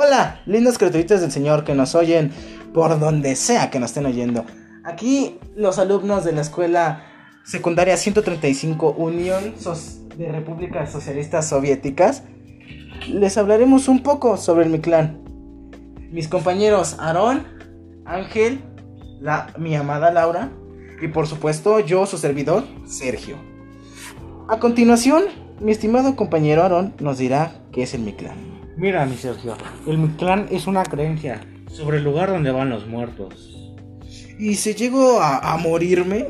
Hola, lindos criaturitas del Señor que nos oyen por donde sea que nos estén oyendo. Aquí los alumnos de la escuela secundaria 135 Unión de Repúblicas Socialistas Soviéticas les hablaremos un poco sobre mi clan. Mis compañeros Aarón, Ángel, la, mi amada Laura y por supuesto yo, su servidor, Sergio. A continuación, mi estimado compañero Aarón nos dirá qué es el Mictlán. Mira, mi Sergio, el Mictlán es una creencia sobre el lugar donde van los muertos. ¿Y si llego a, a morirme?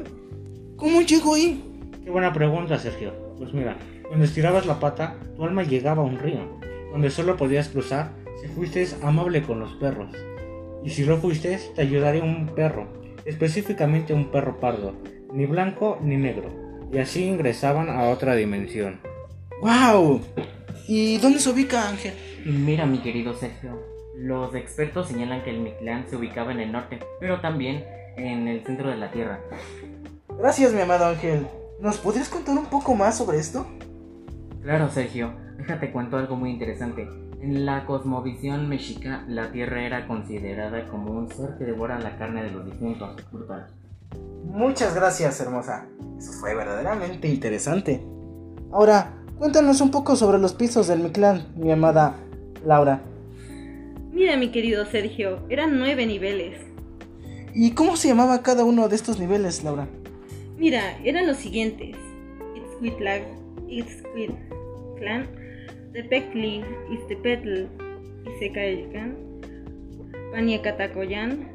¿Cómo llego ahí? Qué buena pregunta, Sergio. Pues mira, cuando estirabas la pata, tu alma llegaba a un río, donde solo podías cruzar si fuiste amable con los perros. Y si no fuiste, te ayudaría un perro, específicamente un perro pardo, ni blanco ni negro y así ingresaban a otra dimensión. ¡Wow! ¿Y dónde se ubica Ángel? Mira, mi querido Sergio, los expertos señalan que el Mictlán se ubicaba en el norte, pero también en el centro de la Tierra. Gracias, mi amado Ángel. ¿Nos podrías contar un poco más sobre esto? Claro, Sergio. Déjate cuento algo muy interesante. En la cosmovisión mexica, la Tierra era considerada como un ser que devora la carne de los difuntos. Brutal. Muchas gracias, hermosa. Eso fue verdaderamente interesante. Ahora, cuéntanos un poco sobre los pisos del mi clan, mi amada Laura. Mira, mi querido Sergio, eran nueve niveles. ¿Y cómo se llamaba cada uno de estos niveles, Laura? Mira, eran los siguientes: Itzcuitlag, Itzcuitlan, Tepectli, Iztepetl, Isecayan, Paniacatacoyan,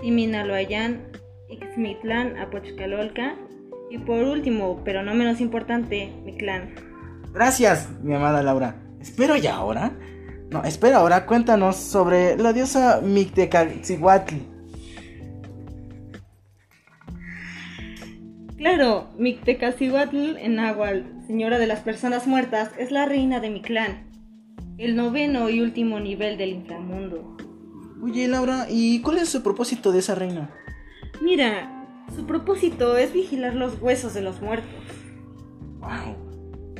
Timinaloayan, Ixmitlán, Apochcalolca y por último, pero no menos importante, mi clan. Gracias, mi amada Laura. Espero ya ahora. No, espera ahora, cuéntanos sobre la diosa Mictecatzihuatl. Claro, Mictecacihuatl en Nahual, señora de las personas muertas, es la reina de mi clan. El noveno y último nivel del inframundo. Oye, Laura, ¿y cuál es el propósito de esa reina? Mira, su propósito es vigilar los huesos de los muertos. Wow.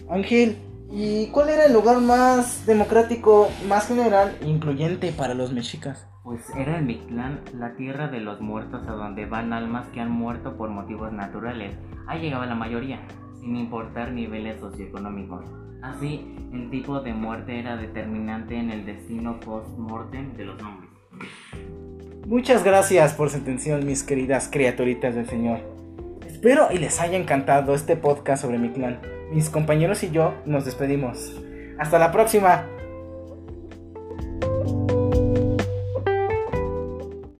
Ángel, ¿y cuál era el lugar más democrático, más general incluyente para los mexicas? Pues era el Mictlán, la tierra de los muertos a donde van almas que han muerto por motivos naturales. Ahí llegaba la mayoría, sin importar niveles socioeconómicos. Así, el tipo de muerte era determinante en el destino post-mortem de los hombres. Muchas gracias por su atención, mis queridas criaturitas del Señor. Espero y les haya encantado este podcast sobre mi clan. Mis compañeros y yo nos despedimos. Hasta la próxima.